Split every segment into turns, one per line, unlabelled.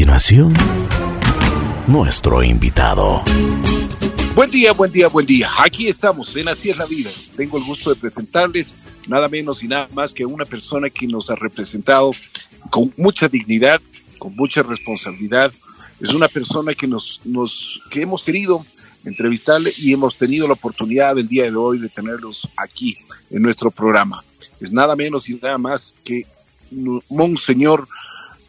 continuación, nuestro invitado.
Buen día, buen día, buen día. Aquí estamos en Así es la vida. Tengo el gusto de presentarles nada menos y nada más que una persona que nos ha representado con mucha dignidad, con mucha responsabilidad. Es una persona que nos, nos que hemos querido entrevistarle y hemos tenido la oportunidad el día de hoy de tenerlos aquí en nuestro programa. Es nada menos y nada más que Monseñor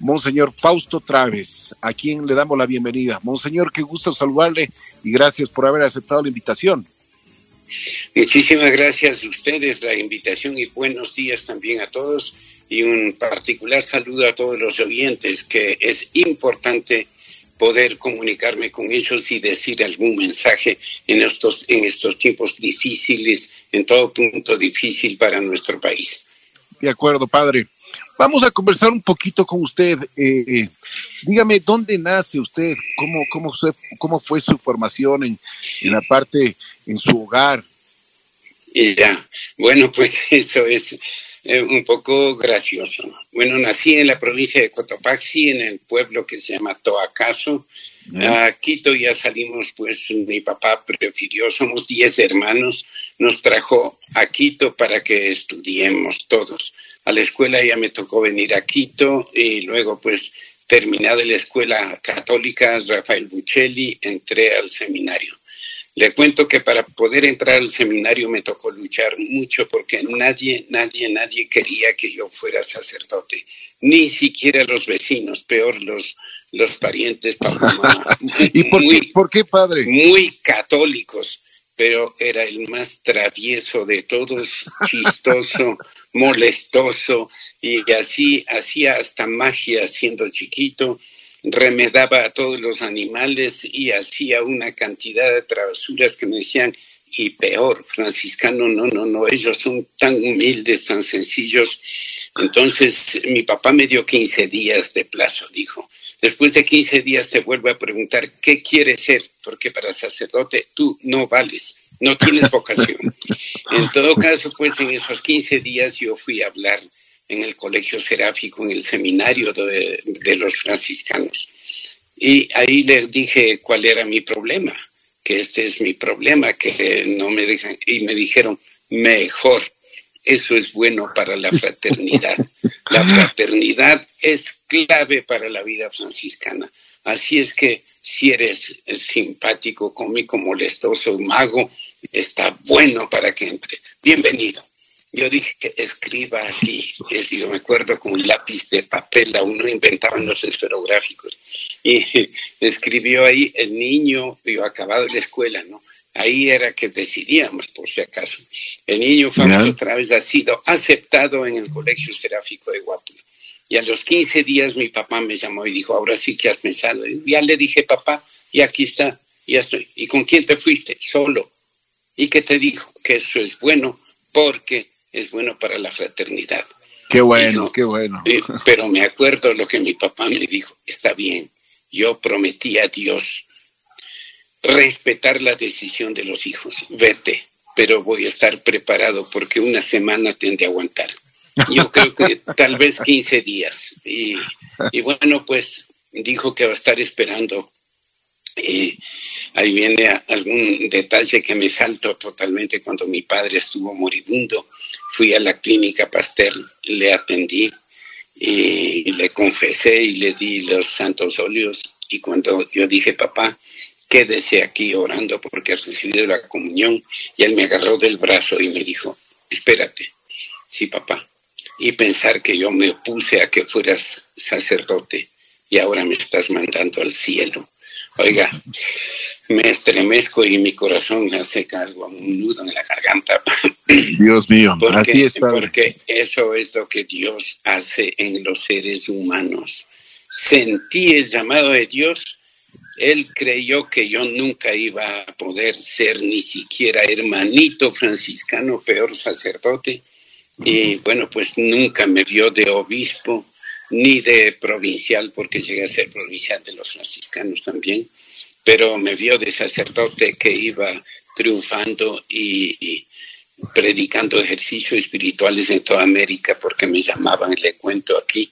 Monseñor Fausto Traves, a quien le damos la bienvenida. Monseñor, qué gusto saludarle y gracias por haber aceptado la invitación.
Muchísimas gracias a ustedes la invitación y buenos días también a todos y un particular saludo a todos los oyentes que es importante poder comunicarme con ellos y decir algún mensaje en estos, en estos tiempos difíciles, en todo punto difícil para nuestro país.
De acuerdo, padre. Vamos a conversar un poquito con usted. Eh, eh, dígame, ¿dónde nace usted? ¿Cómo, cómo, cómo fue su formación en, en la parte, en su hogar?
Ya, bueno, pues eso es eh, un poco gracioso. Bueno, nací en la provincia de Cotopaxi, en el pueblo que se llama Toacaso. A Quito ya salimos, pues mi papá prefirió, somos diez hermanos, nos trajo a Quito para que estudiemos todos a la escuela ya me tocó venir a Quito y luego pues terminada la escuela católica Rafael Buccelli entré al seminario. Le cuento que para poder entrar al seminario me tocó luchar mucho porque nadie, nadie, nadie quería que yo fuera sacerdote, ni siquiera los vecinos, peor los, los parientes, papá, mamá.
¿Y por, qué, por qué, padre?
Muy católicos, pero era el más travieso de todos, chistoso, molestoso y así hacía hasta magia siendo chiquito, remedaba a todos los animales y hacía una cantidad de travesuras que me decían, y peor, franciscano, no, no, no, ellos son tan humildes, tan sencillos. Entonces mi papá me dio 15 días de plazo, dijo. Después de 15 días se vuelve a preguntar, ¿qué quieres ser? Porque para sacerdote tú no vales no tienes vocación. En todo caso, pues en esos 15 días yo fui a hablar en el colegio seráfico, en el seminario de, los franciscanos. Y ahí les dije cuál era mi problema, que este es mi problema, que no me dejan, y me dijeron, mejor, eso es bueno para la fraternidad. La fraternidad es clave para la vida franciscana. Así es que si eres simpático, cómico, molestoso, mago, está bueno para que entre. Bienvenido. Yo dije que escriba aquí, yo me acuerdo con un lápiz de papel, aún no inventaban los esferográficos, y escribió ahí el niño, yo acabado la escuela, ¿no? Ahí era que decidíamos, por si acaso. El niño Fausto otra vez ha sido aceptado en el Colegio Seráfico de Guatemala. Y a los 15 días mi papá me llamó y dijo, ahora sí que has pensado. Y ya le dije, papá, y aquí está, ya estoy. ¿Y con quién te fuiste? Solo y que te dijo que eso es bueno porque es bueno para la fraternidad.
Qué bueno, qué bueno.
Pero me acuerdo lo que mi papá me dijo, está bien, yo prometí a Dios respetar la decisión de los hijos, vete, pero voy a estar preparado porque una semana tendré a aguantar. Yo creo que tal vez 15 días. Y, y bueno, pues dijo que va a estar esperando eh, ahí viene algún detalle que me salto totalmente cuando mi padre estuvo moribundo. Fui a la clínica Pastel, le atendí y le confesé y le di los santos óleos. Y cuando yo dije, papá, quédese aquí orando porque has recibido la comunión, y él me agarró del brazo y me dijo, espérate, sí, papá. Y pensar que yo me opuse a que fueras sacerdote y ahora me estás mandando al cielo Oiga, me estremezco y mi corazón me hace cargo, un nudo en la garganta.
Dios mío, así es.
Porque eso es lo que Dios hace en los seres humanos. Sentí el llamado de Dios. Él creyó que yo nunca iba a poder ser ni siquiera hermanito franciscano, peor sacerdote. Y bueno, pues nunca me vio de obispo ni de provincial, porque llegué a ser provincial de los franciscanos también, pero me vio de sacerdote que iba triunfando y, predicando ejercicios espirituales en toda América, porque me llamaban, le cuento aquí,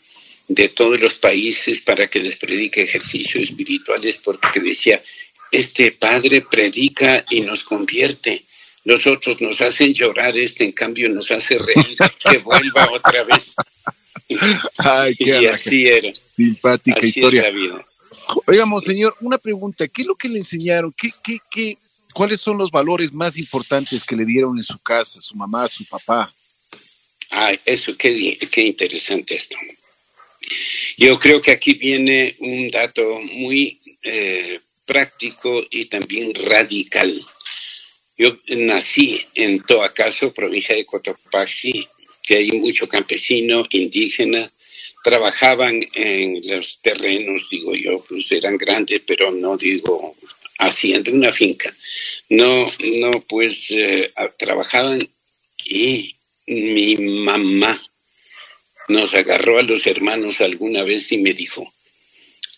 de todos los países para que les predique ejercicios espirituales, porque decía, este padre predica y nos convierte. Los otros nos hacen llorar, este en cambio nos hace reír, que vuelva otra vez.
Ay, qué
y así era.
Simpática
Así
historia.
es la vida.
Oigamos, señor, una pregunta. ¿Qué es lo que le enseñaron? ¿Qué, qué, qué, ¿Cuáles son los valores más importantes que le dieron en su casa, su mamá, su papá?
Ay, eso, qué, qué interesante esto. Yo creo que aquí viene un dato muy eh, práctico y también radical. Yo nací en Toacaso, provincia de Cotopaxi, que hay mucho campesino, indígena, trabajaban en los terrenos, digo yo, pues eran grandes, pero no digo haciendo una finca. No, no, pues eh, trabajaban y mi mamá nos agarró a los hermanos alguna vez y me dijo,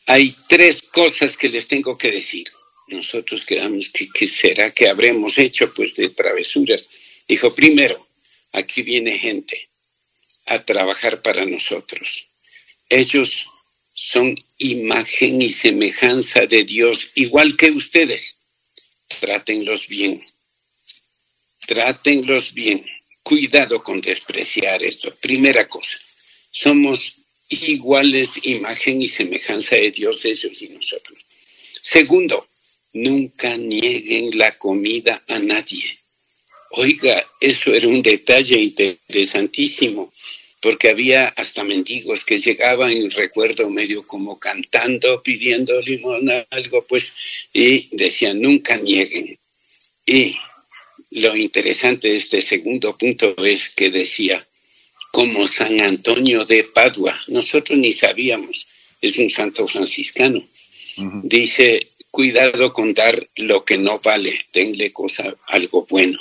hay tres cosas que les tengo que decir. Nosotros quedamos, ¿qué, será que habremos hecho pues de travesuras? Dijo, primero, aquí viene gente a trabajar para nosotros. Ellos son imagen y semejanza de Dios, igual que ustedes. Trátenlos bien. Trátenlos bien. Cuidado con despreciar esto. Primera cosa, somos iguales, imagen y semejanza de Dios, ellos y nosotros. Segundo, nunca nieguen la comida a nadie. Oiga, eso era un detalle interesantísimo, porque había hasta mendigos que llegaban, y recuerdo medio como cantando, pidiendo limón, algo, pues, y decían, nunca nieguen. Y lo interesante de este segundo punto es que decía, como San Antonio de Padua, nosotros ni sabíamos, es un santo franciscano, uh -huh. dice, cuidado con dar lo que no vale, denle cosa, algo bueno,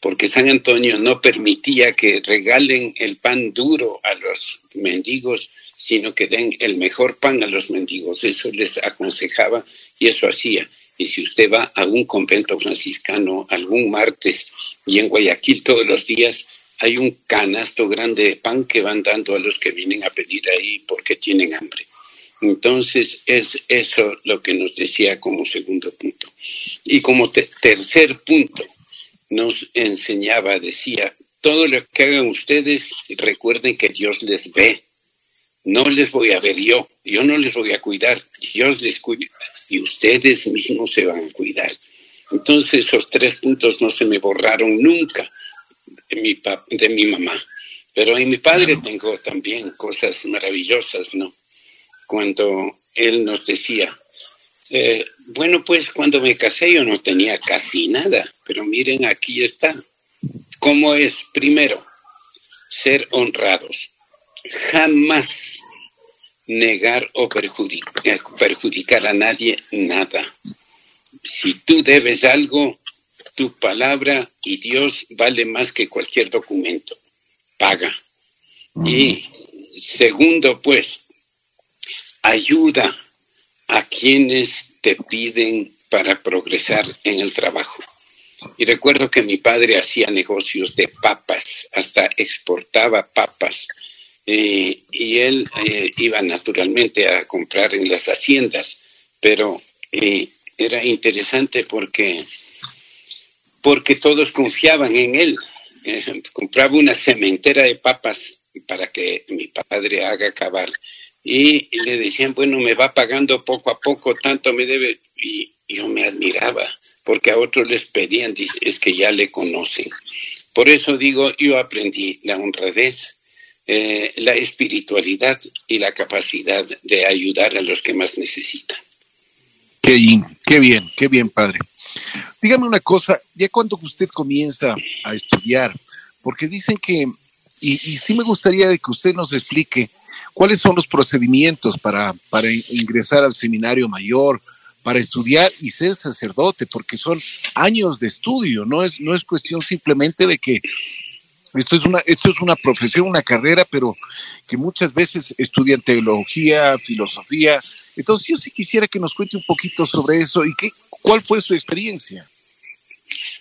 porque San Antonio no permitía que regalen el pan duro a los mendigos, sino que den el mejor pan a los mendigos, eso les aconsejaba y eso hacía. Y si usted va a un convento franciscano algún martes y en Guayaquil todos los días, hay un canasto grande de pan que van dando a los que vienen a pedir ahí porque tienen hambre. Entonces es eso lo que nos decía como segundo punto. Y como te tercer punto, nos enseñaba, decía, todo lo que hagan ustedes, recuerden que Dios les ve. No les voy a ver yo, yo no les voy a cuidar, Dios les cuida y ustedes mismos se van a cuidar. Entonces esos tres puntos no se me borraron nunca de mi, de mi mamá. Pero en mi padre tengo también cosas maravillosas, ¿no? Cuando él nos decía, eh, bueno, pues cuando me casé yo no tenía casi nada, pero miren, aquí está. ¿Cómo es? Primero, ser honrados. Jamás negar o perjudicar, perjudicar a nadie nada. Si tú debes algo, tu palabra y Dios vale más que cualquier documento. Paga. Uh -huh. Y segundo, pues, ayuda a quienes te piden para progresar en el trabajo. Y recuerdo que mi padre hacía negocios de papas, hasta exportaba papas. Eh, y él eh, iba naturalmente a comprar en las haciendas, pero eh, era interesante porque porque todos confiaban en él. Eh, compraba una cementera de papas para que mi padre haga acabar. Y, le decían, bueno, me va pagando poco a poco, tanto me debe. Y yo me admiraba, porque a otros les pedían, es que ya le conocen. Por eso digo, yo aprendí la honradez, eh, la espiritualidad y la capacidad de ayudar a los que más necesitan.
Qué bien, qué bien, qué bien, padre. Dígame una cosa, ya cuando usted comienza a estudiar, porque dicen que, y, y, sí me gustaría de que usted nos explique cuáles son los procedimientos para, para ingresar al seminario mayor, para estudiar y ser sacerdote, porque son años de estudio, no es, no es cuestión simplemente de que esto es una, esto es una profesión, una carrera, pero que muchas veces estudian teología, filosofía. Entonces yo sí quisiera que nos cuente un poquito sobre eso y qué, cuál fue su experiencia.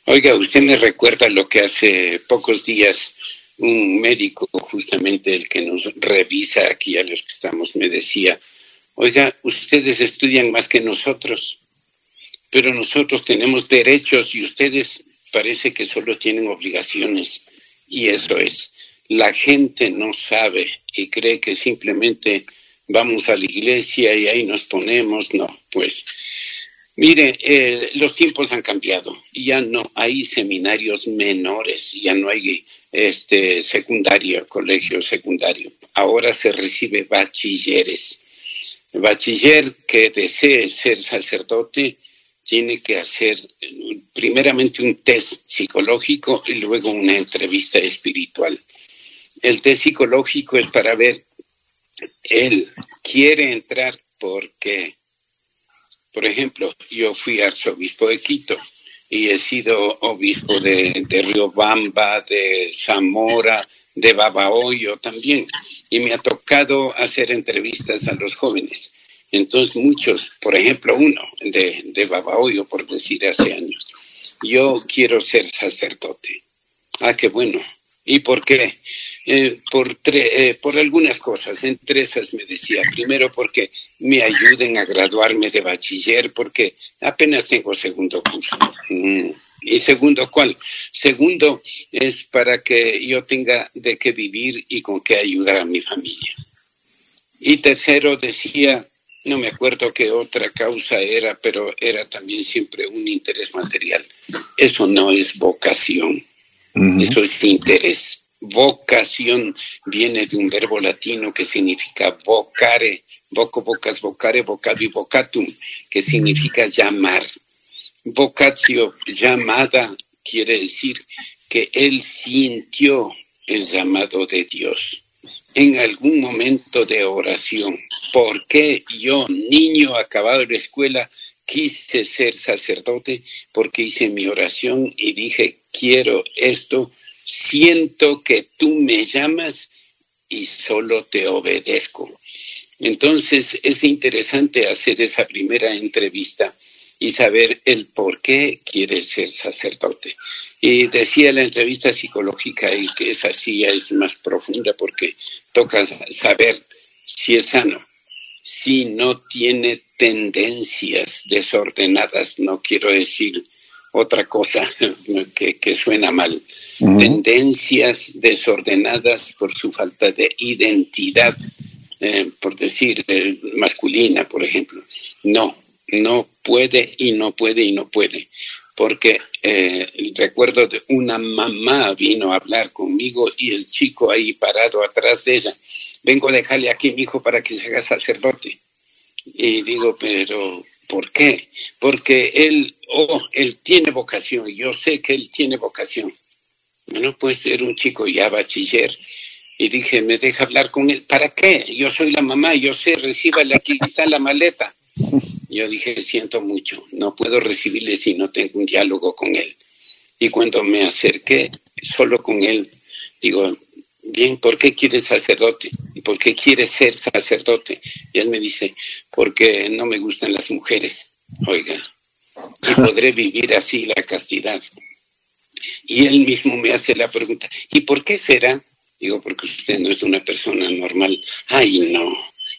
Oiga, usted me recuerda lo que hace pocos días un médico, justamente el que nos revisa aquí a los que estamos, me decía, oiga, ustedes estudian más que nosotros, pero nosotros tenemos derechos y ustedes parece que solo tienen obligaciones. Y eso es, la gente no sabe y cree que simplemente vamos a la iglesia y ahí nos ponemos, no, pues Mire, eh, los tiempos han cambiado. Ya no hay seminarios menores, ya no hay este secundario, colegio secundario. Ahora se recibe bachilleres. El bachiller que desee ser sacerdote tiene que hacer primeramente un test psicológico y luego una entrevista espiritual. El test psicológico es para ver, él quiere entrar porque por ejemplo, yo fui arzobispo de Quito y he sido obispo de, de Riobamba, de Zamora, de Babahoyo también. Y me ha tocado hacer entrevistas a los jóvenes. Entonces muchos, por ejemplo uno de, de Babahoyo, por decir hace años, yo quiero ser sacerdote. Ah, qué bueno. ¿Y por qué? Eh, por, eh, por algunas cosas. Entre esas me decía, primero porque me ayuden a graduarme de bachiller, porque apenas tengo segundo curso. Mm. Y segundo, ¿cuál? Segundo es para que yo tenga de qué vivir y con qué ayudar a mi familia. Y tercero decía, no me acuerdo qué otra causa era, pero era también siempre un interés material. Eso no es vocación, eso es interés. Vocación viene de un verbo latino que significa vocare, voco, vocas, vocare, vocavi, vocatum, que significa llamar. Vocatio, llamada, quiere decir que él sintió el llamado de Dios en algún momento de oración. ¿Por qué yo, niño acabado de la escuela, quise ser sacerdote? Porque hice mi oración y dije, quiero esto siento que tú me llamas y solo te obedezco. Entonces es interesante hacer esa primera entrevista y saber el por qué quieres ser sacerdote. Y decía la entrevista psicológica y que esa sí es más profunda porque toca saber si es sano, si no tiene tendencias desordenadas, no quiero decir otra cosa que, que suena mal, tendencias desordenadas por su falta de identidad, eh, por decir, eh, masculina, por ejemplo. No, no puede y no puede y no puede. Porque eh, recuerdo de una mamá vino a hablar conmigo y el chico ahí parado atrás de ella. Vengo a dejarle aquí mi hijo para que se haga sacerdote. Y digo, pero ¿por qué? Porque él, oh, él tiene vocación. Yo sé que él tiene vocación bueno, pues era un chico ya bachiller. Y dije, ¿me deja hablar con él? ¿Para qué? Yo soy la mamá, yo sé, recíbale, aquí está la maleta. Yo dije, siento mucho, no puedo recibirle si no tengo un diálogo con él. Y cuando me acerqué solo con él, digo, bien, ¿por qué quieres sacerdote? ¿Por qué quieres ser sacerdote? Y él me dice, porque no me gustan las mujeres. Oiga, y podré vivir así la castidad. Y él mismo me hace la pregunta, ¿y por qué será? Digo, porque usted no es una persona normal. Ay, no.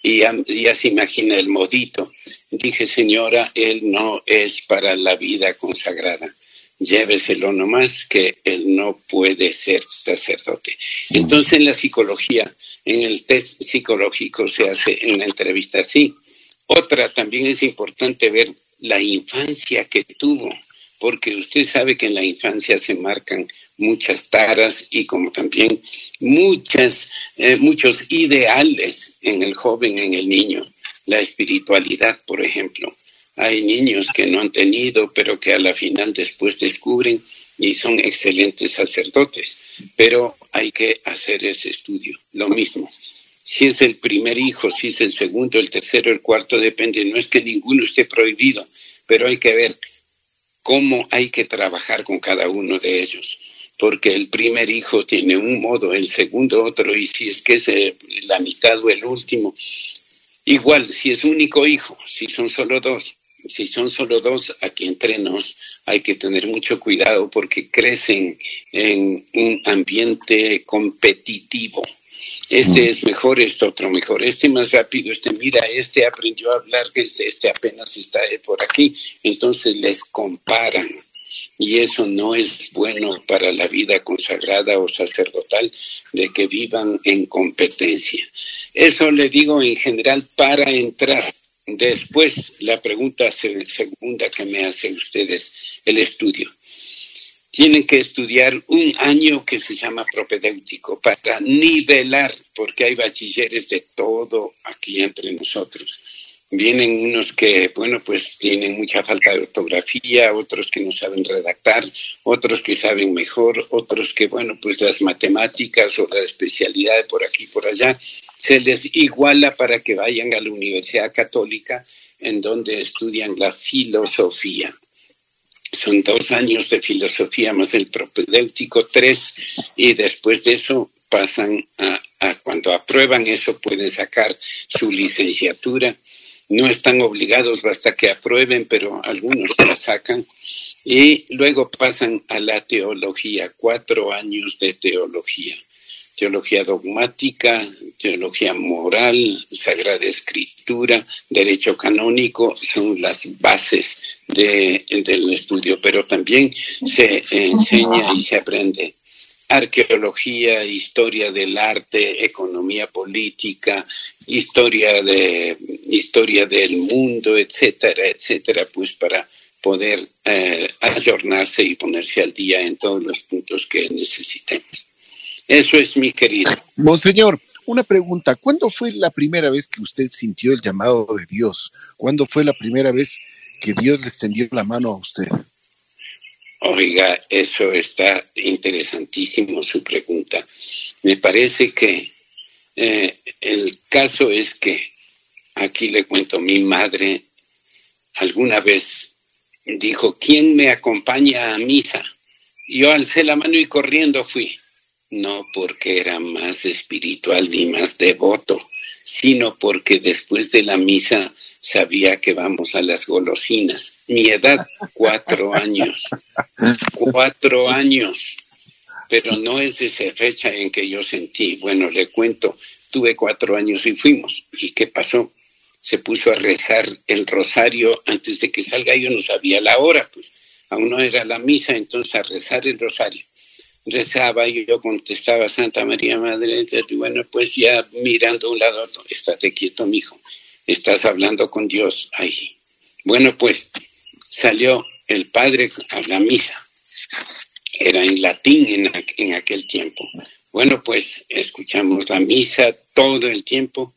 Y ya, se imagina el modito. Dije, señora, él no es para la vida consagrada. Lléveselo nomás que él no puede ser sacerdote. Entonces en la psicología, en el test psicológico se hace en la entrevista así. Otra también es importante ver la infancia que tuvo porque usted sabe que en la infancia se marcan muchas taras y como también muchas, eh, muchos ideales en el joven, en el niño. La espiritualidad, por ejemplo. Hay niños que no han tenido, pero que a la final después descubren y son excelentes sacerdotes. Pero hay que hacer ese estudio. Lo mismo. Si es el primer hijo, si es el segundo, el tercero, el cuarto, depende. No es que ninguno esté prohibido, pero hay que ver cómo hay que trabajar con cada uno de ellos. Porque el primer hijo tiene un modo, el segundo otro, y si es que es eh, la mitad o el último, igual, si es único hijo, si son solo dos, si son solo dos, aquí entre nos hay que tener mucho cuidado porque crecen en un ambiente competitivo. Este mm. es mejor, este otro mejor, este más rápido, este mira, este aprendió a hablar, este apenas está por aquí, entonces les comparan. Y eso no es bueno para la vida consagrada o sacerdotal de que vivan en competencia. Eso le digo en general para entrar Después, la pregunta segunda que me hacen ustedes, el estudio. Tienen que estudiar un año que se llama propedéutico para nivelar, porque hay bachilleres de todo aquí entre nosotros. Vienen unos que, bueno, pues tienen mucha falta de ortografía, otros que no saben redactar, otros que saben mejor, otros que, bueno, pues las matemáticas o la especialidad por aquí y por allá se les iguala para que vayan a la Universidad Católica en donde estudian la filosofía. Son dos años de filosofía más el propedéutico, tres, y después de eso pasan a, a cuando aprueban eso pueden sacar su licenciatura. No están obligados hasta que aprueben, pero algunos la sacan. Y luego pasan a la teología, cuatro años de teología teología dogmática, teología moral, sagrada escritura, derecho canónico, son las bases del estudio, pero también se enseña y se aprende arqueología, historia del arte, economía política, historia de historia del mundo, etcétera, etcétera, pues para poder eh, y ponerse al día en todos los puntos que necesitemos. Eso es mi querido.
Monseñor, una pregunta. ¿Cuándo fue la primera vez que usted sintió el llamado de Dios? ¿Cuándo fue la primera vez que Dios le extendió la mano a usted?
Oiga, eso está interesantísimo su pregunta. Me parece que eh, el caso es que, aquí le cuento, mi madre alguna vez dijo, ¿quién me acompaña a misa? Yo alcé la mano y corriendo fui no porque era más espiritual ni más devoto, sino porque después de la misa sabía que vamos a las golosinas. Mi edad, cuatro años. Cuatro años. Pero no es esa fecha en que yo sentí. Bueno, le cuento, tuve cuatro años y fuimos. ¿Y qué pasó? Se puso a rezar el rosario antes de que salga. Yo no sabía la hora, pues aún no era la misa, entonces a rezar el rosario rezaba y yo contestaba Santa María Madre, y bueno, pues ya mirando a un lado, estate quieto, mijo, estás hablando con Dios ahí. Bueno, pues salió el padre a la misa, era en latín en, aquel tiempo. Bueno, pues escuchamos la misa todo el tiempo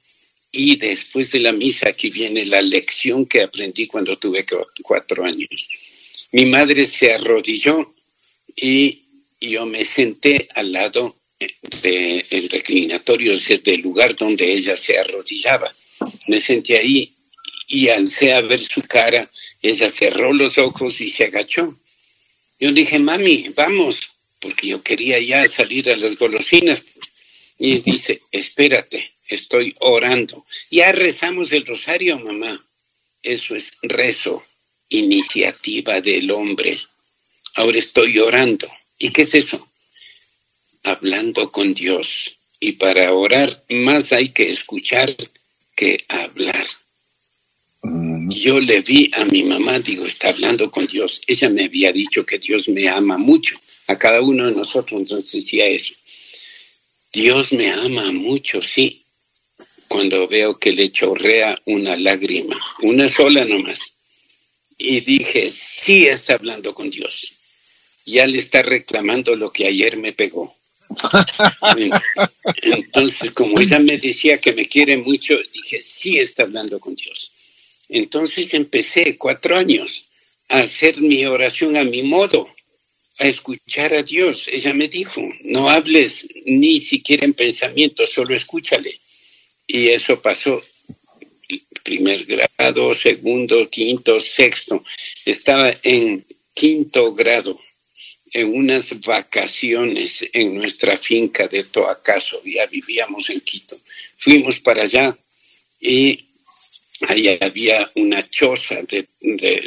y después de la misa aquí viene la lección que aprendí cuando tuve cuatro años. Mi madre se arrodilló y yo me senté al lado del reclinatorio, es decir, del lugar donde ella se arrodillaba. Me senté ahí y alcé a ver su cara. Ella cerró los ojos y se agachó. Yo dije, mami, vamos, porque yo quería ya salir a las golosinas. Y dice, espérate, estoy orando. Ya rezamos el rosario, mamá. Eso es rezo, iniciativa del hombre. Ahora estoy orando. ¿Y qué es eso? Hablando con Dios. Y para orar más hay que escuchar que hablar. Mm. Yo le vi a mi mamá, digo, está hablando con Dios. Ella me había dicho que Dios me ama mucho. A cada uno de nosotros entonces decía eso. Dios me ama mucho, sí. Cuando veo que le chorrea una lágrima, una sola nomás. Y dije, sí está hablando con Dios ya le está reclamando lo que ayer me pegó. Entonces, como ella me decía que me quiere mucho, dije, sí está hablando con Dios. Entonces empecé cuatro años a hacer mi oración a mi modo, a escuchar a Dios. Ella me dijo, no hables ni siquiera en pensamiento, solo escúchale. Y eso pasó. Primer grado, segundo, quinto, sexto. Estaba en quinto grado en unas vacaciones en nuestra finca de Toacaso, ya vivíamos en Quito. Fuimos para allá y ahí había una choza de,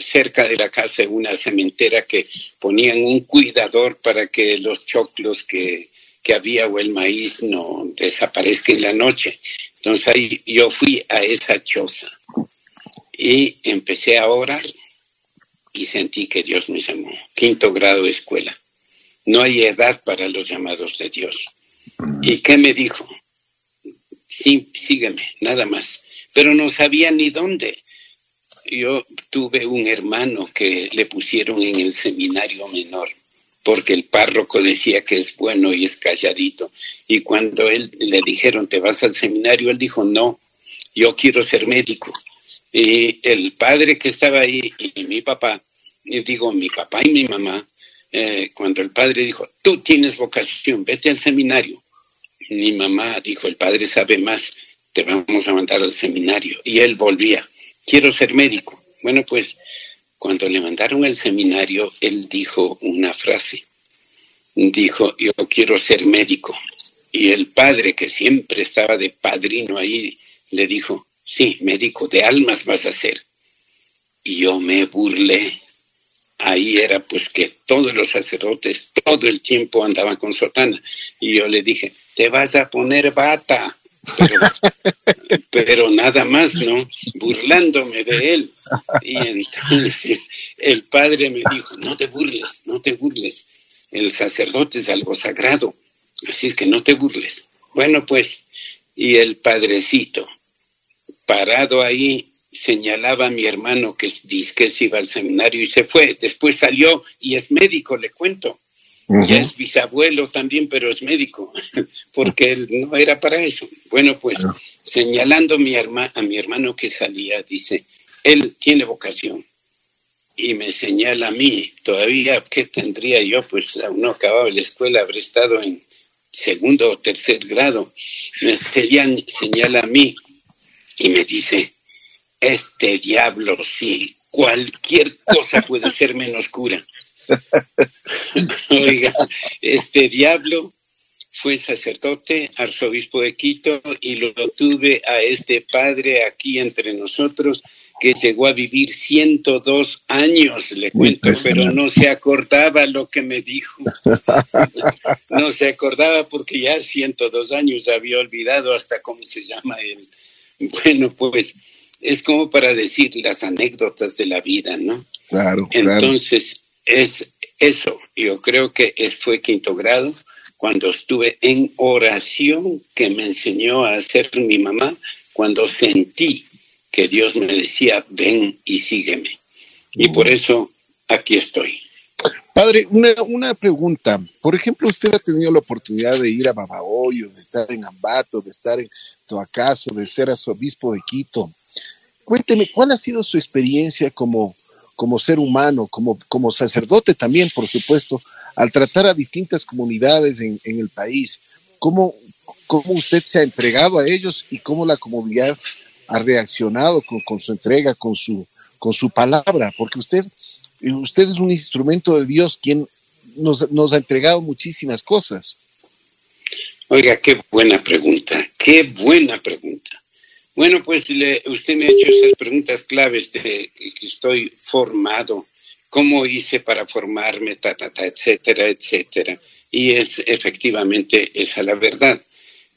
cerca de la casa de una cementera que ponían un cuidador para que los choclos que, que había o el maíz no desaparezca en la noche. Entonces ahí yo fui a esa choza y empecé a orar y sentí que Dios me llamó. Quinto grado de escuela. No hay edad para los llamados de Dios. ¿Y qué me dijo? Sí, sígueme, nada más. Pero no sabía ni dónde. Yo tuve un hermano que le pusieron en el seminario menor porque el párroco decía que es bueno y es calladito. Y cuando él le dijeron, ¿te vas al seminario? Él dijo, no, yo quiero ser médico. Y el padre que estaba ahí y mi papá, y digo, mi papá y mi mamá, eh, cuando el padre dijo, tú tienes vocación, vete al seminario. Mi mamá dijo, el padre sabe más, te vamos a mandar al seminario. Y él volvía, quiero ser médico. Bueno, pues cuando le mandaron al seminario, él dijo una frase. Dijo, yo quiero ser médico. Y el padre, que siempre estaba de padrino ahí, le dijo, sí, médico de almas vas a ser. Y yo me burlé. Ahí era pues que todos los sacerdotes todo el tiempo andaban con sotana. Y yo le dije, te vas a poner bata pero, nada más, ¿no? Burlándome de él. Y entonces el padre me dijo, no te burles, no te burles. El sacerdote es algo sagrado, así es que no te burles. Bueno, pues, y el padrecito, parado ahí, señalaba a mi hermano que que se iba al seminario y se fue. Después salió y es médico, le cuento. Ya es bisabuelo también, pero es médico, porque él no era para eso. Bueno, pues señalando a mi, a mi hermano que salía, dice, él tiene vocación. Y me señala a mí, todavía, ¿qué tendría yo? Pues aún no acababa la escuela, habré estado en segundo o tercer grado. Me señala, señala a mí y me dice, este diablo, sí, cualquier cosa puede ser menos cura. Oiga, este diablo fue sacerdote, arzobispo de Quito, y lo tuve a este padre aquí entre nosotros, que llegó a vivir 102 años, le cuento, pero no se acordaba lo que me dijo. No se acordaba porque ya 102 años había olvidado hasta cómo se llama él. Bueno, pues es como para decir las anécdotas de la vida, ¿no?
Claro.
Entonces, es eso. Yo creo que es, fue quinto grado cuando estuve en oración que me enseñó a hacer mi mamá, cuando sentí que Dios me decía, ven y sígueme. Y por eso aquí estoy.
Padre, una, una pregunta. Por ejemplo, usted ha tenido la oportunidad de ir a Babahoyo, de estar en Ambato, de estar en Toacaso, de ser arzobispo de Quito. Cuénteme, ¿cuál ha sido su experiencia como como ser humano, como, como sacerdote también, por supuesto, al tratar a distintas comunidades en, el país, ¿cómo, cómo usted se ha entregado a ellos y cómo la comunidad ha reaccionado con, su entrega, con su, con su palabra, porque usted, usted es un instrumento de Dios quien nos, nos ha entregado muchísimas cosas.
Oiga, qué buena pregunta, qué buena pregunta. Bueno, pues usted me ha hecho esas preguntas claves de que estoy formado, cómo hice para formarme, ta, etcétera, etcétera. Y es efectivamente esa la verdad.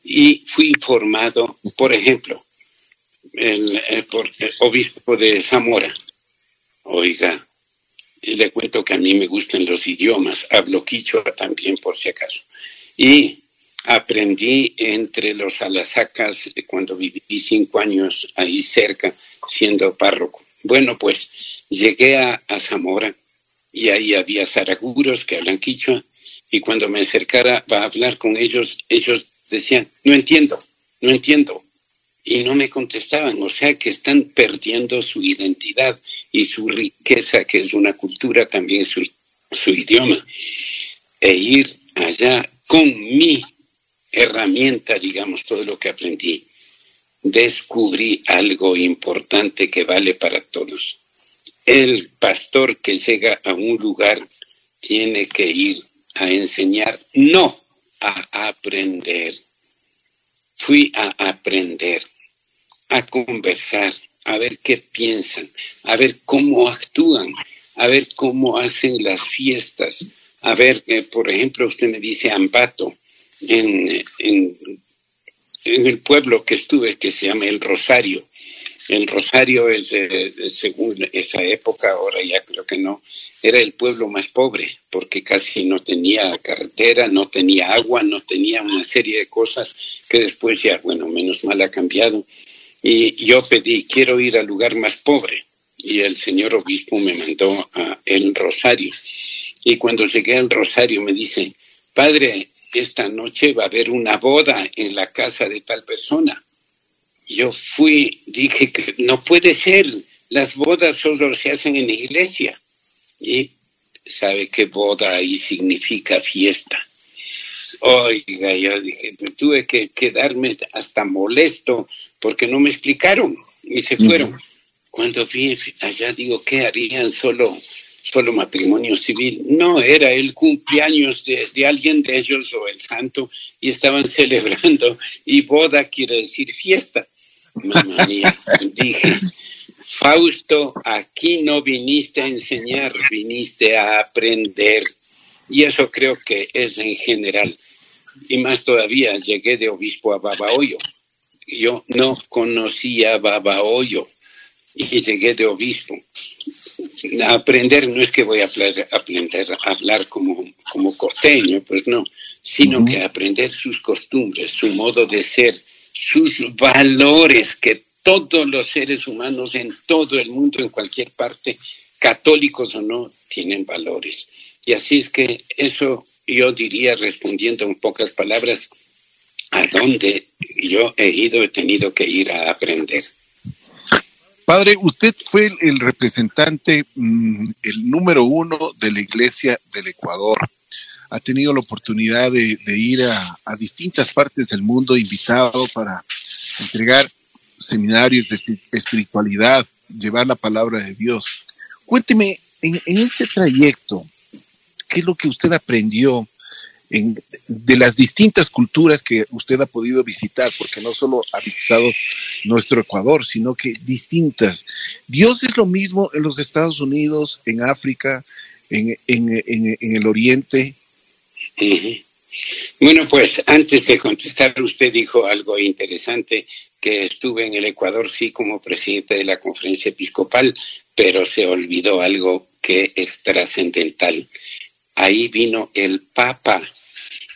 Y fui formado, por ejemplo, el, por el obispo de Zamora. Oiga, le cuento que a mí me gustan los idiomas, hablo quichua también por si acaso. Y aprendí entre los alasacas cuando viví cinco años ahí cerca siendo párroco. Bueno, pues llegué a, Zamora y ahí había zaraguros que hablan quichua y cuando me acercara para hablar con ellos, ellos decían, no entiendo, no entiendo. Y no me contestaban, o sea que están perdiendo su identidad y su riqueza, que es una cultura, también su, su idioma. E ir allá con mi herramienta, digamos, todo lo que aprendí, descubrí algo importante que vale para todos. El pastor que llega a un lugar tiene que ir a enseñar, no a aprender. Fui a aprender, a conversar, a ver qué piensan, a ver cómo actúan, a ver cómo hacen las fiestas, a ver, eh, por ejemplo, usted me dice Ambato, en, el pueblo que estuve, que se llama El Rosario. El Rosario es, según esa época, ahora ya creo que no, era el pueblo más pobre, porque casi no tenía carretera, no tenía agua, no tenía una serie de cosas que después ya, bueno, menos mal ha cambiado. Y yo pedí, quiero ir al lugar más pobre. Y el señor obispo me mandó a El Rosario. Y cuando llegué al Rosario me dice, padre, esta noche va a haber una boda en la casa de tal persona. Yo fui, dije que no puede ser, las bodas solo se hacen en la iglesia. Y sabe que boda ahí significa fiesta. Oiga, yo dije, tuve que quedarme hasta molesto porque no me explicaron y se fueron. Cuando vi allá, digo, ¿qué harían solo solo matrimonio civil. No, era el cumpleaños de, alguien de ellos o el santo y estaban celebrando. Y boda quiere decir fiesta. Mamá mía, dije, Fausto, aquí no viniste a enseñar, viniste a aprender. Y eso creo que es en general. Y más todavía, llegué de obispo a Babahoyo. Yo no conocía a Babahoyo y llegué de obispo aprender no es que voy a aprender a hablar como, como costeño, pues no, sino que aprender sus costumbres, su modo de ser, sus valores que todos los seres humanos en todo el mundo, en cualquier parte, católicos o no, tienen valores. Y así es que eso yo diría, respondiendo en pocas palabras, a dónde yo he ido, he tenido que ir a aprender.
Padre, usted fue el, representante, mm, el número uno de la Iglesia del Ecuador. Ha tenido la oportunidad de, ir a, distintas partes del mundo invitado para entregar seminarios de espiritualidad, llevar la palabra de Dios. Cuénteme, en, en este trayecto, ¿qué es lo que usted aprendió de las distintas culturas que usted ha podido visitar, porque no solo ha visitado nuestro Ecuador, sino que distintas. Dios es lo mismo en los Estados Unidos, en África, en, el Oriente.
Bueno, pues antes de contestar, usted dijo algo interesante, que estuve en el Ecuador, sí, como presidente de la conferencia episcopal, pero se olvidó algo que es trascendental ahí vino el Papa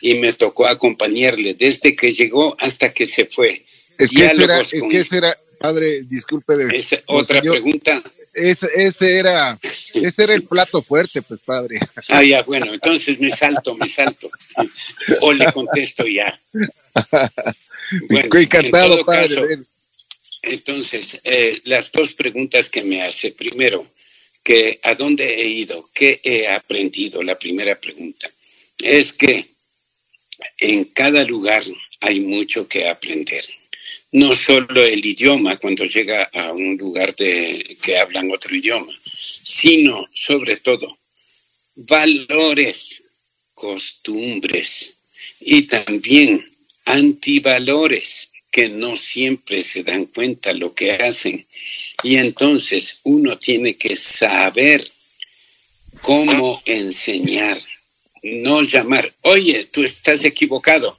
y me tocó acompañarle desde que llegó hasta que se fue.
Es que, ese era, es que ese era, padre, disculpe.
Esa, otra pregunta.
Ese, ese, era, ese era el plato fuerte, pues padre.
Ah, ya, bueno, entonces me salto, me salto. O le contesto ya.
Bueno, Encantado, padre.
entonces, eh, las dos preguntas que me hace. Primero, que a dónde he ido, qué he aprendido. La primera pregunta es que en cada lugar hay mucho que aprender. No solo el idioma cuando llega a un lugar de, que hablan otro idioma, sino sobre todo valores, costumbres y también antivalores que no siempre se dan cuenta lo que hacen. Y entonces uno tiene que saber cómo enseñar, no llamar, oye, tú estás equivocado.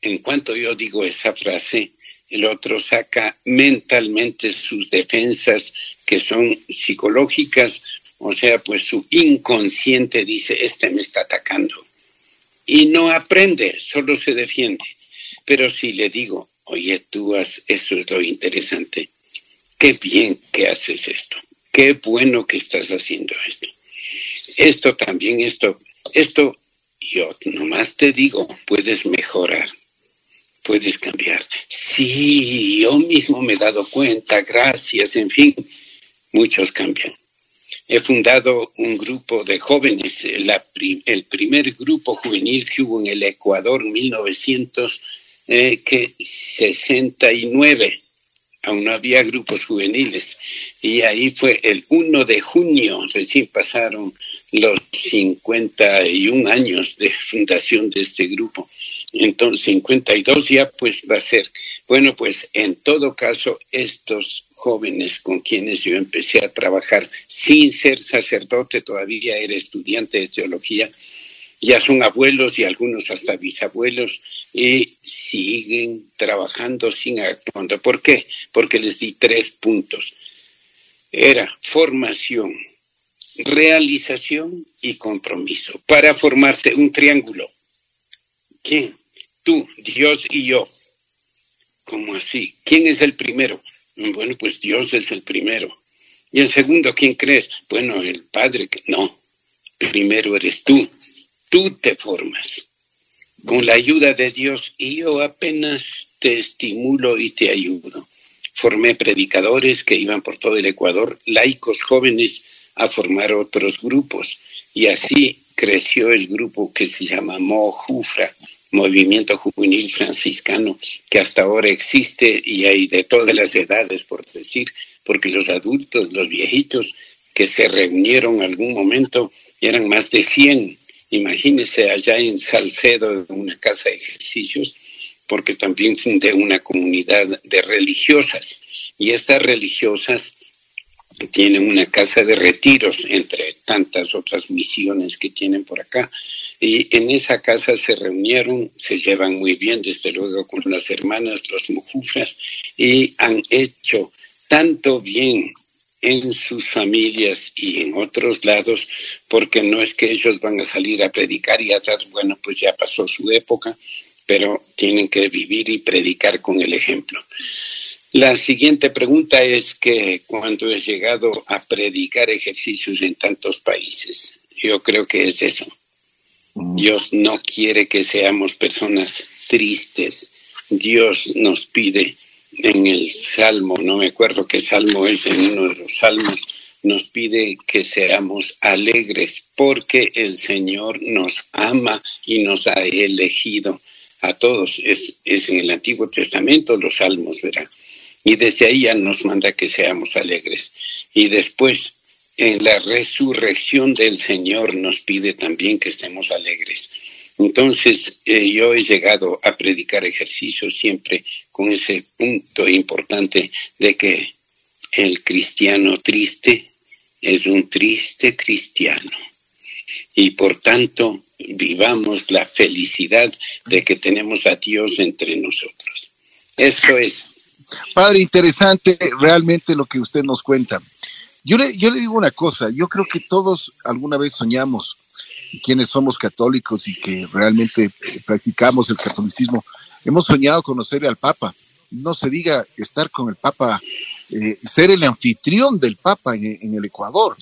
En cuanto yo digo esa frase, el otro saca mentalmente sus defensas que son psicológicas, o sea, pues su inconsciente dice, este me está atacando. Y no aprende, solo se defiende. Pero si le digo, oye, tú has, eso es lo interesante, qué bien que haces esto, qué bueno que estás haciendo esto. Esto también, esto esto, yo nomás te digo, puedes mejorar, puedes cambiar. Sí, yo mismo me he dado cuenta, gracias, en fin, muchos cambian. He fundado un grupo de jóvenes, el primer grupo juvenil que hubo en el Ecuador, 1969. Eh, aún no había grupos juveniles. Y ahí fue el 1 de junio, recién pasaron los 51 años de fundación de este grupo. entonces 52 ya pues va a ser. Bueno, pues en todo caso, estos jóvenes con quienes yo empecé a trabajar sin ser sacerdote, todavía era estudiante de teología, ya son abuelos y algunos hasta bisabuelos y siguen trabajando sin actuando. ¿Por qué? Porque les di tres puntos. Era formación, realización y compromiso para formarse un triángulo. ¿Quién? Tú, Dios y yo. ¿Cómo así? ¿Quién es el primero? Bueno, pues Dios es el primero. ¿Y el segundo quién crees? Bueno, el Padre. No, primero eres tú. Tú te formas con la ayuda de Dios y yo apenas te estimulo y te ayudo. Formé predicadores que iban por todo el Ecuador, laicos jóvenes a formar otros grupos y así creció el grupo que se llama Mojufra, Movimiento Juvenil Franciscano, que hasta ahora existe y hay de todas las edades, por decir, porque los adultos, los viejitos que se reunieron algún momento eran más de 100. Imagínese allá en Salcedo, en una casa de ejercicios, porque también fundé una comunidad de religiosas y estas religiosas tienen una casa de retiros entre tantas otras misiones que tienen por acá. Y en esa casa se reunieron, se llevan muy bien, desde luego, con las hermanas, los mujufras, y han hecho tanto bien en sus familias y en otros lados, porque no es que ellos van a salir a predicar y a dar, bueno, pues ya pasó su época, pero tienen que vivir y predicar con el ejemplo. La siguiente pregunta es que cuando he llegado a predicar ejercicios en tantos países, yo creo que es eso. Mm. Dios no quiere que seamos personas tristes. Dios nos pide en el Salmo, no me acuerdo qué Salmo es, en uno de los Salmos, nos pide que seamos alegres porque el Señor nos ama y nos ha elegido a todos. Es, es en el Antiguo Testamento los Salmos, ¿verdad? y desde ahí ya nos manda que seamos alegres. Y después, en la resurrección del Señor nos pide también que estemos alegres. Entonces, eh, yo he llegado a predicar ejercicio siempre con ese punto importante de que el cristiano triste es un triste cristiano. Y por tanto, vivamos la felicidad de que tenemos a Dios entre nosotros. Eso es.
Padre, interesante realmente lo que usted nos cuenta. Yo le, yo le digo una cosa, yo creo que todos alguna vez soñamos, y quienes somos católicos y que realmente eh, practicamos el catolicismo, hemos soñado conocer al Papa. No se diga estar con el Papa, eh, ser el anfitrión del Papa en, el Ecuador,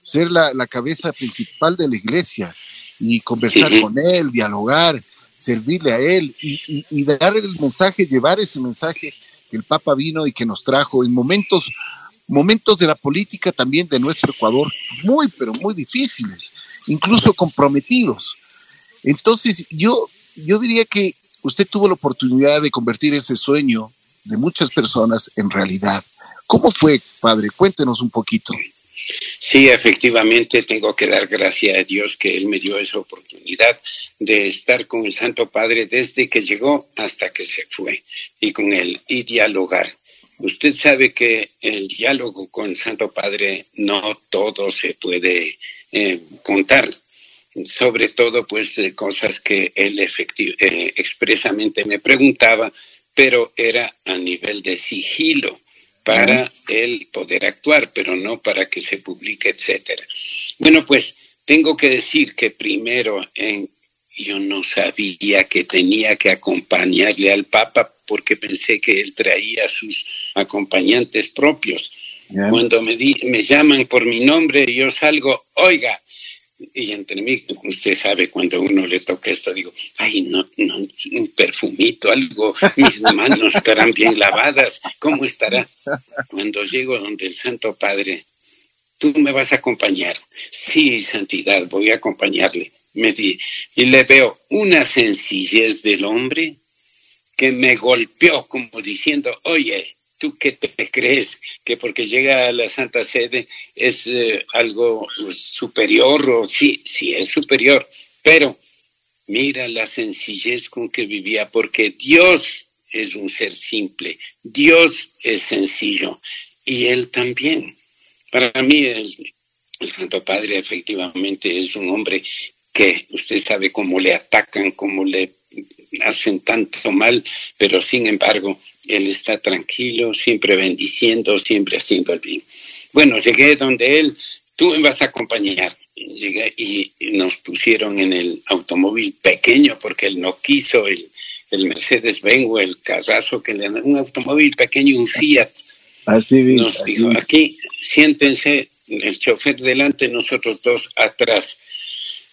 ser la, cabeza principal de la iglesia y conversar con él, dialogar, servirle a él y, y, y dar el mensaje, llevar ese mensaje que el Papa vino y que nos trajo en momentos, momentos de la política también de nuestro Ecuador muy, pero muy difíciles, incluso comprometidos. Entonces, yo, yo diría que usted tuvo la oportunidad de convertir ese sueño de muchas personas en realidad. ¿Cómo fue, padre? Cuéntenos un poquito.
Sí, efectivamente tengo que dar gracias a Dios que Él me dio esa oportunidad de estar con el Santo Padre desde que llegó hasta que se fue y con Él y dialogar. Usted sabe que el diálogo con el Santo Padre no todo se puede eh, contar, sobre todo pues de cosas que Él eh, expresamente me preguntaba, pero era a nivel de sigilo para él poder actuar, pero no para que se publique, etcétera. Bueno, pues tengo que decir que primero en, yo no sabía que tenía que acompañarle al Papa porque pensé que él traía sus acompañantes propios. Cuando me, me llaman por mi nombre, yo salgo, oiga, y entre mí, usted sabe, cuando uno le toca esto, digo, ay, no, no, un perfumito, algo, mis manos estarán bien lavadas, ¿cómo estará? Cuando llego donde el Santo Padre, tú me vas a acompañar. Sí, santidad, voy a acompañarle. Me di, y le veo una sencillez del hombre que me golpeó como diciendo, oye, ¿Tú qué te crees? Que porque llega a la Santa Sede es eh, algo superior o sí, sí es superior, pero mira la sencillez con que vivía, porque Dios es un ser simple, Dios es sencillo y Él también. Para mí el Santo Padre efectivamente es un hombre que usted sabe cómo le atacan, cómo le hacen tanto mal, pero sin embargo, él está tranquilo, siempre bendiciendo, siempre haciendo el bien. Bueno, llegué donde él, tú me vas a acompañar. Llegué y nos pusieron en el automóvil pequeño porque él no quiso el, el Mercedes Benz o el carrazo que le un automóvil pequeño, un Fiat. Así Nos dijo, aquí siéntense, el chofer delante, nosotros dos atrás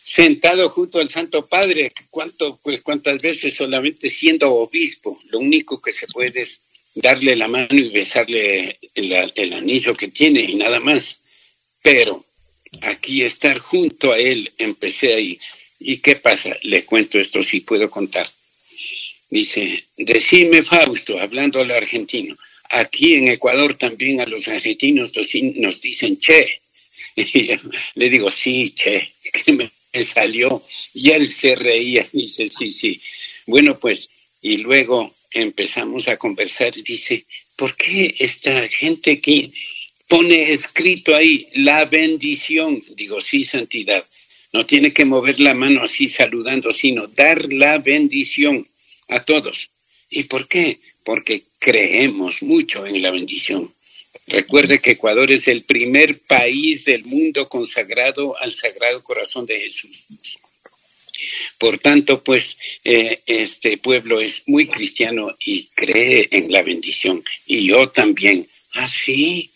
sentado junto al Santo Padre, ¿cuánto, pues, cuántas veces solamente siendo obispo, lo único que se puede es darle la mano y besarle el, anillo que tiene y nada más. Pero aquí estar junto a él, empecé ahí. ¿Y qué pasa? Le cuento esto si puedo contar. Dice, decime Fausto, hablando al argentino, aquí en Ecuador también a los argentinos nos dicen che. Le digo, sí, che, me salió y él se reía. Dice, sí, sí. Bueno, pues, y luego empezamos a conversar. Dice, ¿por qué esta gente que pone escrito ahí la bendición? Digo, sí, santidad. No tiene que mover la mano así saludando, sino dar la bendición a todos. ¿Y por qué? Porque creemos mucho en la bendición. Recuerde que Ecuador es el primer país del mundo consagrado al Sagrado Corazón de Jesús. Por tanto, pues eh, este pueblo es muy cristiano y cree en la bendición. Y yo también. Ah, sí.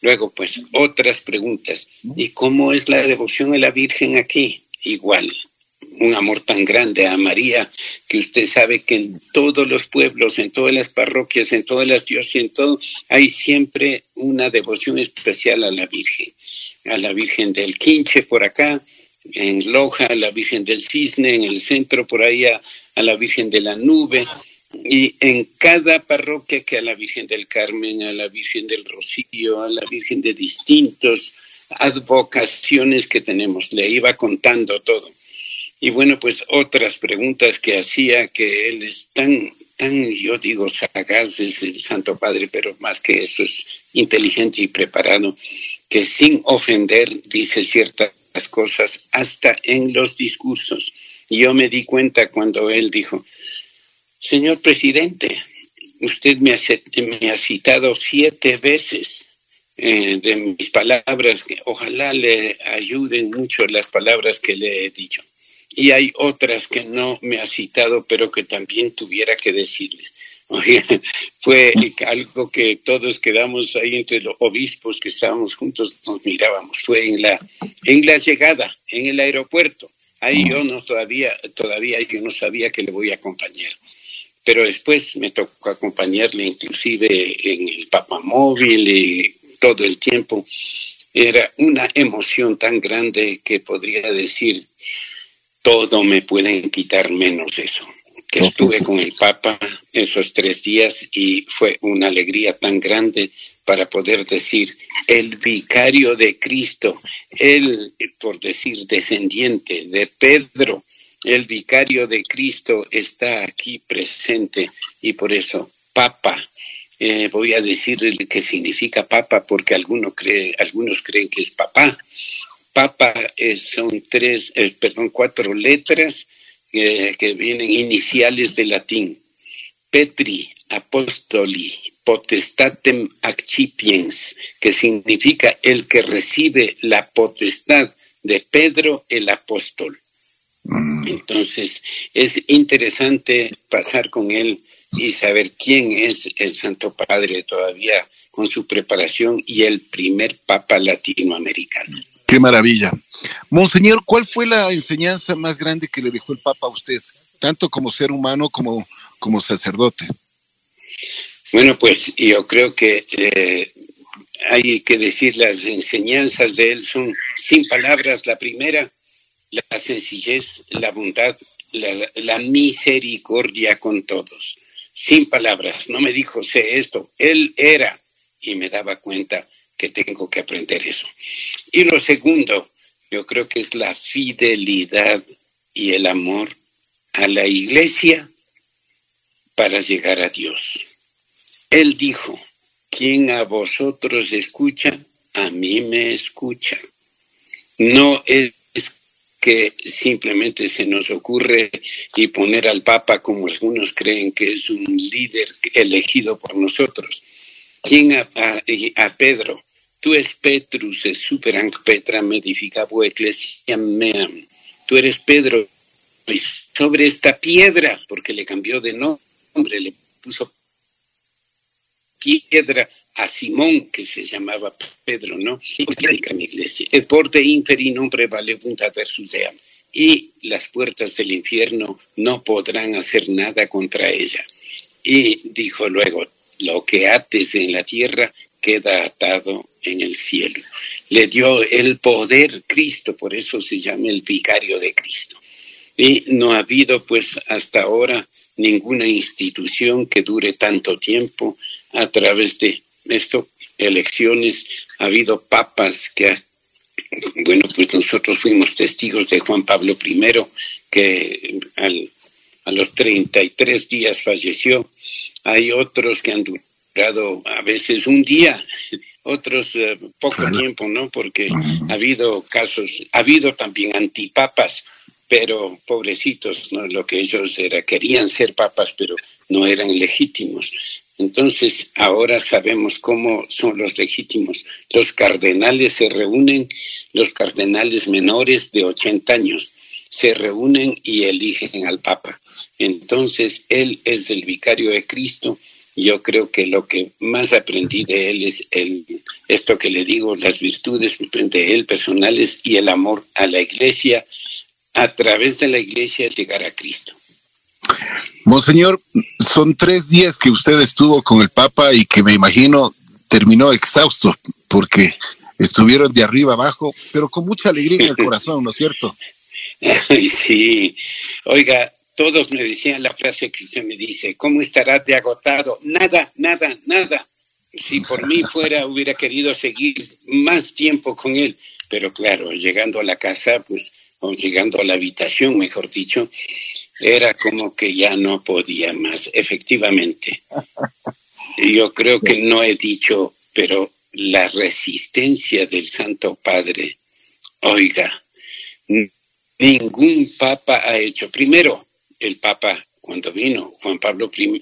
Luego, pues, otras preguntas. ¿Y cómo es la devoción a la Virgen aquí? Igual un amor tan grande a María, que usted sabe que en todos los pueblos, en todas las parroquias, en todas las diócesis, en todo, hay siempre una devoción especial a la Virgen. A la Virgen del Quinche por acá, en Loja, a la Virgen del Cisne, en el centro por ahí a, la Virgen de la Nube, y en cada parroquia que a la Virgen del Carmen, a la Virgen del Rocío, a la Virgen de distintos advocaciones que tenemos. Le iba contando todo. Y bueno, pues otras preguntas que hacía, que él es tan, tan, yo digo, sagaz, es el Santo Padre, pero más que eso es inteligente y preparado, que sin ofender dice ciertas cosas hasta en los discursos. Y yo me di cuenta cuando él dijo, señor presidente, usted me ha, citado siete veces eh, de mis palabras, ojalá le ayuden mucho las palabras que le he dicho y hay otras que no me ha citado, pero que también tuviera que decirles. fue algo que todos quedamos ahí entre los obispos que estábamos juntos, nos mirábamos. Fue en la, en la llegada, en el aeropuerto. Ahí yo no todavía, todavía yo no sabía que le voy a acompañar. Pero después me tocó acompañarle inclusive en el papamóvil y todo el tiempo. Era una emoción tan grande que podría decir, todo me pueden quitar menos eso. Que estuve con el Papa esos tres días y fue una alegría tan grande para poder decir, el vicario de Cristo, él, por decir, descendiente de Pedro, el vicario de Cristo está aquí presente y por eso, Papa, eh, voy a decir qué significa Papa porque cree, algunos creen que es papá, Papa son tres, eh, perdón, cuatro letras eh, que vienen iniciales de latín. Petri, apostoli, potestatem accipiens, que significa el que recibe la potestad de Pedro el apóstol. Mm. Entonces, es interesante pasar con él y saber quién es el Santo Padre todavía con su preparación y el primer Papa latinoamericano.
Qué maravilla. Monseñor, ¿cuál fue la enseñanza más grande que le dejó el Papa a usted, tanto como ser humano como como sacerdote?
Bueno, pues yo creo que eh, hay que decir las enseñanzas de él son sin palabras. La primera, la sencillez, la bondad, la misericordia con todos. Sin palabras. No me dijo, sé esto. Él era y me daba cuenta que tengo que aprender eso. Y lo segundo, yo creo que es la fidelidad y el amor a la iglesia para llegar a Dios. Él dijo, quien a vosotros escucha, a mí me escucha. No es que simplemente se nos ocurre y poner al Papa como algunos creen que es un líder elegido por nosotros. ¿Quién a, a, Pedro? Tú es Petrus, es superanc Petra medificabo ecclesia meam. Tú eres Pedro, y sobre esta piedra, porque le cambió de nombre, le puso piedra a Simón, que se llamaba Pedro, ¿no? Mi iglesia. El porte inferi nombre vale punta versus Y las puertas del infierno no podrán hacer nada contra ella. Y dijo luego, lo que ates en la tierra queda atado en el cielo. Le dio el poder Cristo, por eso se llama el vicario de Cristo. Y no ha habido pues hasta ahora ninguna institución que dure tanto tiempo a través de esto, elecciones, ha habido papas que, bueno, pues nosotros fuimos testigos de Juan Pablo I, que a los 33 días falleció. Hay otros que han durado a veces un día, otros eh, poco tiempo, ¿no? Porque ha habido casos, ha habido también antipapas, pero pobrecitos, ¿no? Lo que ellos era, querían ser papas, pero no eran legítimos. Entonces, ahora sabemos cómo son los legítimos. Los cardenales se reúnen, los cardenales menores de 80 años se reúnen y eligen al Papa. Entonces, él es el vicario de Cristo. Yo creo que lo que más aprendí de él es el, esto que le digo, las virtudes de él personales y el amor a la iglesia, a través de la iglesia llegar a Cristo.
Monseñor, son tres días que usted estuvo con el Papa y que me imagino terminó exhausto porque estuvieron de arriba abajo, pero con mucha alegría en el corazón, ¿no es cierto?
Sí, oiga, todos me decían la frase que usted me dice, ¿cómo estarás de agotado? Nada, nada, nada. Si por mí fuera, hubiera querido seguir más tiempo con él, pero claro, llegando a la casa, pues, o llegando a la habitación, mejor dicho, era como que ya no podía más, efectivamente. Yo creo que no he dicho, pero la resistencia del Santo Padre, oiga, ningún papa ha hecho. Primero, el papa cuando vino, Juan Pablo II,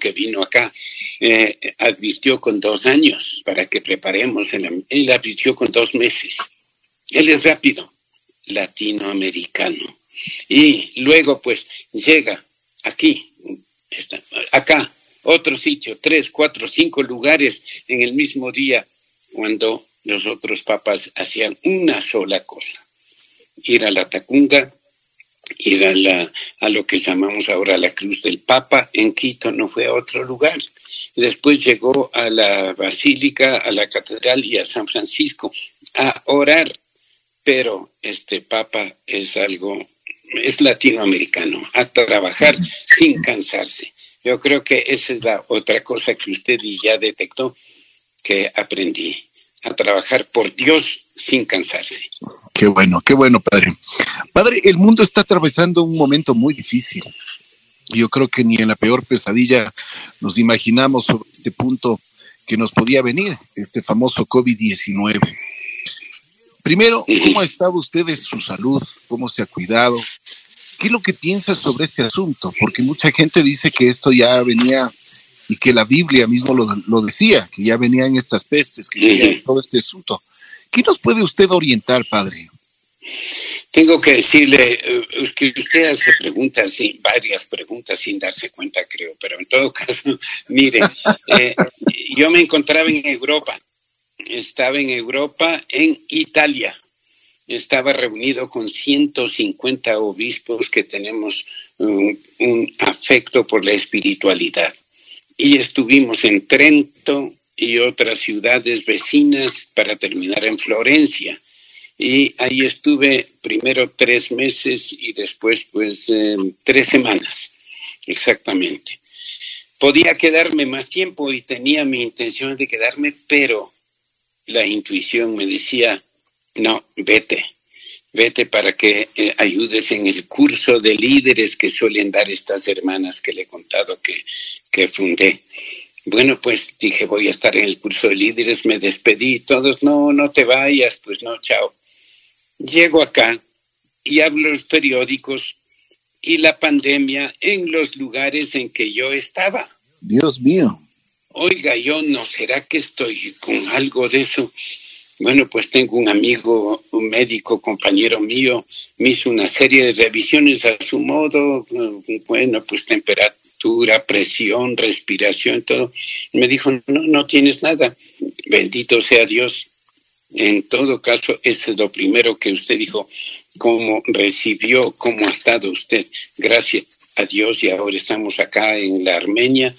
que vino acá, eh, advirtió con dos años para que preparemos. él advirtió con dos meses. Él es rápido, latinoamericano y luego pues llega aquí, acá, otro sitio, tres, cuatro, cinco lugares en el mismo día, cuando los otros papas hacían una sola cosa, ir a la Tacunga, ir a, la, a lo que llamamos ahora la Cruz del Papa, en Quito no fue a otro lugar. Después llegó a la Basílica, a la Catedral y a San Francisco a orar, pero este Papa es algo es latinoamericano, a trabajar sin cansarse. Yo creo que esa es la otra cosa que usted ya detectó que aprendí, a trabajar por Dios sin cansarse.
Qué bueno, qué bueno, padre. Padre, el mundo está atravesando un momento muy difícil. Yo creo que ni en la peor pesadilla nos imaginamos sobre este punto que nos podía venir, este famoso COVID-19. Primero, ¿cómo ha estado usted de su salud? ¿Cómo se ha cuidado? ¿Qué es lo que piensa sobre este asunto? Porque mucha gente dice que esto ya venía y que la Biblia mismo lo, decía, que ya venían estas pestes, que venía todo este asunto. ¿Qué nos puede usted orientar, padre?
Tengo que decirle eh, que usted hace preguntas, varias preguntas sin darse cuenta, creo, pero en todo caso, mire, eh, yo me encontraba en Europa estaba en Europa, en Italia. Estaba reunido con 150 obispos que tenemos un, afecto por la espiritualidad. Y estuvimos en Trento y otras ciudades vecinas para terminar en Florencia. Y ahí estuve primero tres meses y después pues em, tres semanas, exactamente. Podía quedarme más tiempo y tenía mi intención de quedarme, pero la intuición me decía, no, vete, vete para que eh, ayudes en el curso de líderes que suelen dar estas hermanas que le he contado que, que fundé. Bueno, pues dije, voy a estar en el curso de líderes, me despedí, todos, no, no te vayas, pues no, chao. Llego acá y hablo los periódicos y la pandemia en los lugares en que yo estaba.
Dios mío.
Oiga, yo no será que estoy con algo de eso. Bueno, pues tengo un amigo, un médico, compañero mío, me hizo una serie de revisiones a su modo, bueno, pues temperatura, presión, respiración, todo. me dijo, no, no tienes nada. Bendito sea Dios. En todo caso, eso es lo primero que usted dijo, cómo recibió, cómo ha estado usted. Gracias a Dios y ahora estamos acá en la Armenia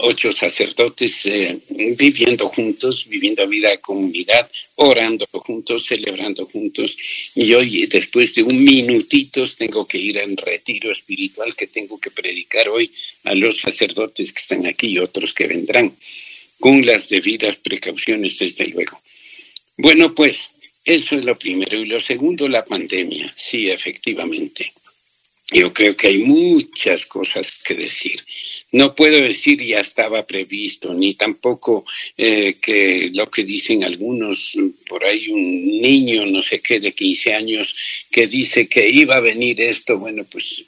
ocho sacerdotes eh, viviendo juntos, viviendo vida de comunidad, orando juntos, celebrando juntos. Y hoy, después de un minutito, tengo que ir al retiro espiritual que tengo que predicar hoy a los sacerdotes que están aquí y otros que vendrán, con las debidas precauciones, desde luego. Bueno, pues eso es lo primero. Y lo segundo, la pandemia. Sí, efectivamente. Yo creo que hay muchas cosas que decir. No puedo decir ya estaba previsto, ni tampoco eh, que lo que dicen algunos, por ahí un niño, no sé qué, de 15 años, que dice que iba a venir esto, bueno, pues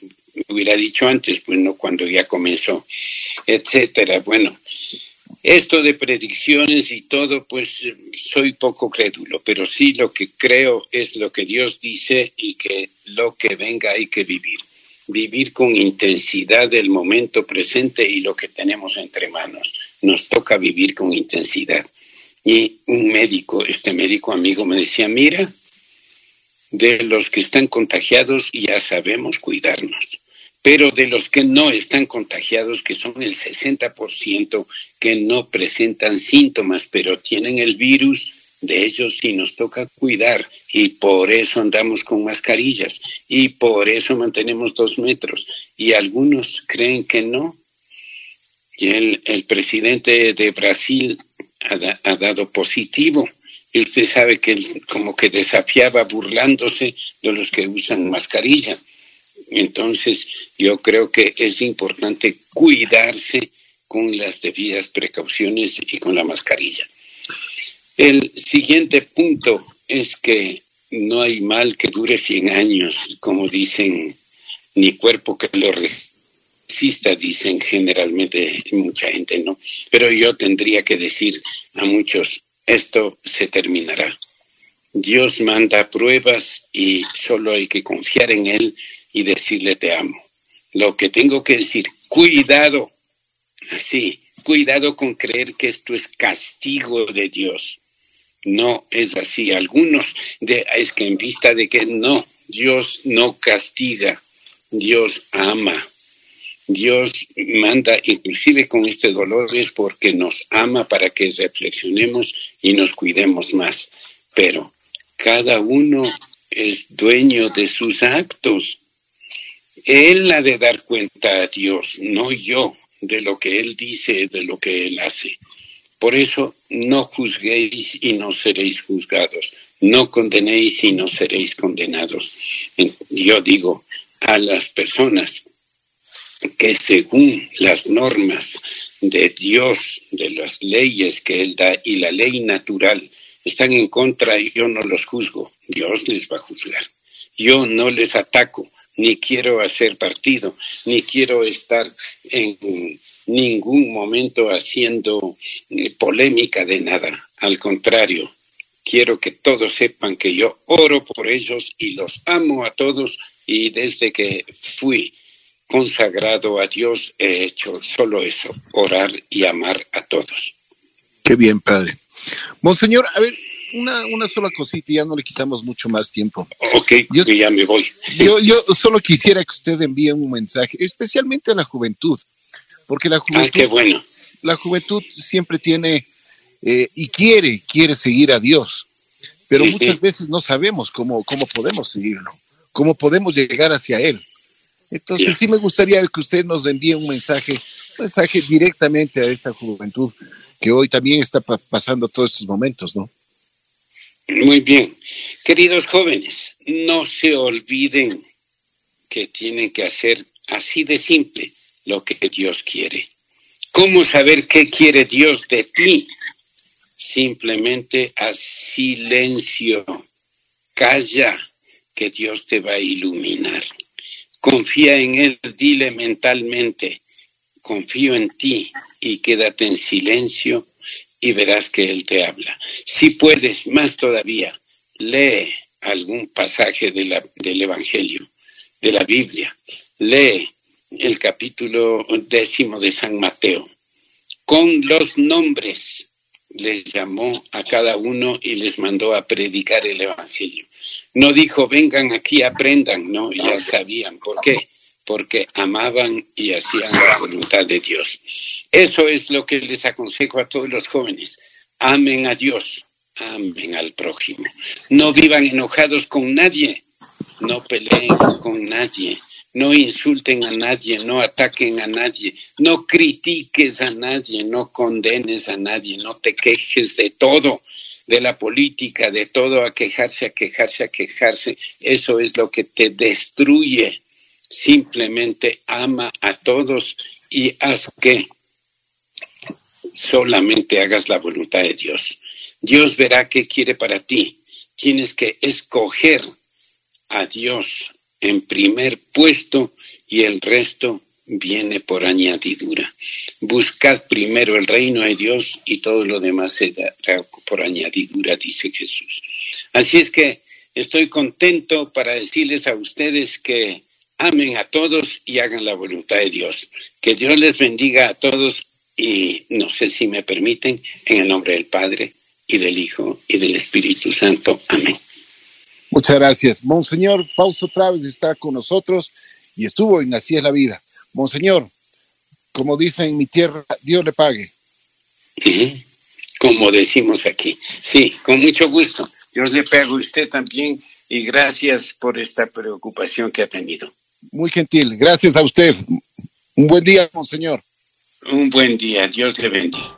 hubiera dicho antes, pues no cuando ya comenzó, etcétera. Bueno, esto de predicciones y todo, pues soy poco crédulo, pero sí lo que creo es lo que Dios dice y que lo que venga hay que vivir vivir con intensidad el momento presente y lo que tenemos entre manos. Nos toca vivir con intensidad. Y un médico, este médico amigo me decía, mira, de los que están contagiados ya sabemos cuidarnos, pero de los que no están contagiados, que son el 60% que no presentan síntomas, pero tienen el virus, de ellos sí nos toca cuidar y por eso andamos con mascarillas y por eso mantenemos dos metros y algunos creen que no. Y el, el presidente de Brasil ha, ha, dado positivo y usted sabe que él como que desafiaba burlándose de los que usan mascarilla. Entonces yo creo que es importante cuidarse con las debidas precauciones y con la mascarilla. El siguiente punto es que no hay mal que dure 100 años, como dicen, ni cuerpo que lo resista, dicen generalmente mucha gente, ¿no? Pero yo tendría que decir a muchos, esto se terminará. Dios manda pruebas y solo hay que confiar en Él y decirle te amo. Lo que tengo que decir, cuidado, así, cuidado con creer que esto es castigo de Dios. No es así. Algunos de, es que en vista de que no, Dios no castiga, Dios ama. Dios manda, inclusive con este dolor, es porque nos ama para que reflexionemos y nos cuidemos más. Pero cada uno es dueño de sus actos. Él ha de dar cuenta a Dios, no yo, de lo que Él dice, de lo que Él hace. Por eso no juzguéis y no seréis juzgados, no condenéis y no seréis condenados. Yo digo a las personas que según las normas de Dios, de las leyes que Él da y la ley natural, están en contra, yo no los juzgo, Dios les va a juzgar. Yo no les ataco, ni quiero hacer partido, ni quiero estar en ningún momento haciendo eh, polémica de nada. Al contrario, quiero que todos sepan que yo oro por ellos y los amo a todos y desde que fui consagrado a Dios he hecho solo eso, orar y amar a todos.
Qué bien, padre. Monseñor, a ver, una, una sola cosita, ya no le quitamos mucho más tiempo.
Ok, yo, ya me voy.
Yo, yo solo quisiera que usted envíe un mensaje, especialmente a la juventud. Porque la juventud,
ah, bueno.
la juventud siempre tiene eh, y quiere, quiere seguir a Dios, pero muchas veces no sabemos cómo, cómo podemos seguirlo, cómo podemos llegar hacia Él. Entonces sí me gustaría que usted nos envíe un mensaje, un mensaje directamente a esta juventud que hoy también está pasando todos estos momentos, ¿no?
Muy bien. Queridos jóvenes, no se olviden que tienen que hacer así de simple lo que Dios quiere. ¿Cómo saber qué quiere Dios de ti? Simplemente a silencio. Calla, que Dios te va a iluminar. Confía en Él, dile mentalmente, confío en ti y quédate en silencio y verás que Él te habla. Si puedes, más todavía, lee algún pasaje del Evangelio, de la Biblia. Lee el capítulo décimo de San Mateo. Con los nombres les llamó a cada uno y les mandó a predicar el Evangelio. No dijo, vengan aquí, aprendan, no, ya sabían. ¿Por qué? Porque amaban y hacían la voluntad de Dios. Eso es lo que les aconsejo a todos los jóvenes. Amen a Dios, amen al prójimo. No vivan enojados con nadie, no peleen con nadie, no insulten a nadie, no ataquen a nadie, no critiques a nadie, no condenes a nadie, no te quejes de todo, de la política, de todo, a quejarse, a quejarse, a quejarse. Eso es lo que te destruye. Simplemente ama a todos y haz que solamente hagas la voluntad de Dios. Dios verá qué quiere para ti. Tienes que escoger a Dios en primer puesto y el resto viene por añadidura. Buscad primero el reino de Dios y todo lo demás será por añadidura, dice Jesús. Así es que estoy contento para decirles a ustedes que amen a todos y hagan la voluntad de Dios. Que Dios les bendiga a todos y no sé si me permiten, en el nombre del Padre y del Hijo y del Espíritu Santo. Amén.
Muchas gracias. Monseñor Fausto Traves está con nosotros y estuvo en Así es la vida. Monseñor, como dicen en mi tierra, Dios le pague.
Como decimos aquí. Sí, con mucho gusto. Dios le pague a usted también y gracias por esta preocupación que ha tenido.
Muy gentil. Gracias a usted. Un buen día, Monseñor.
Un buen día. Dios le bendiga.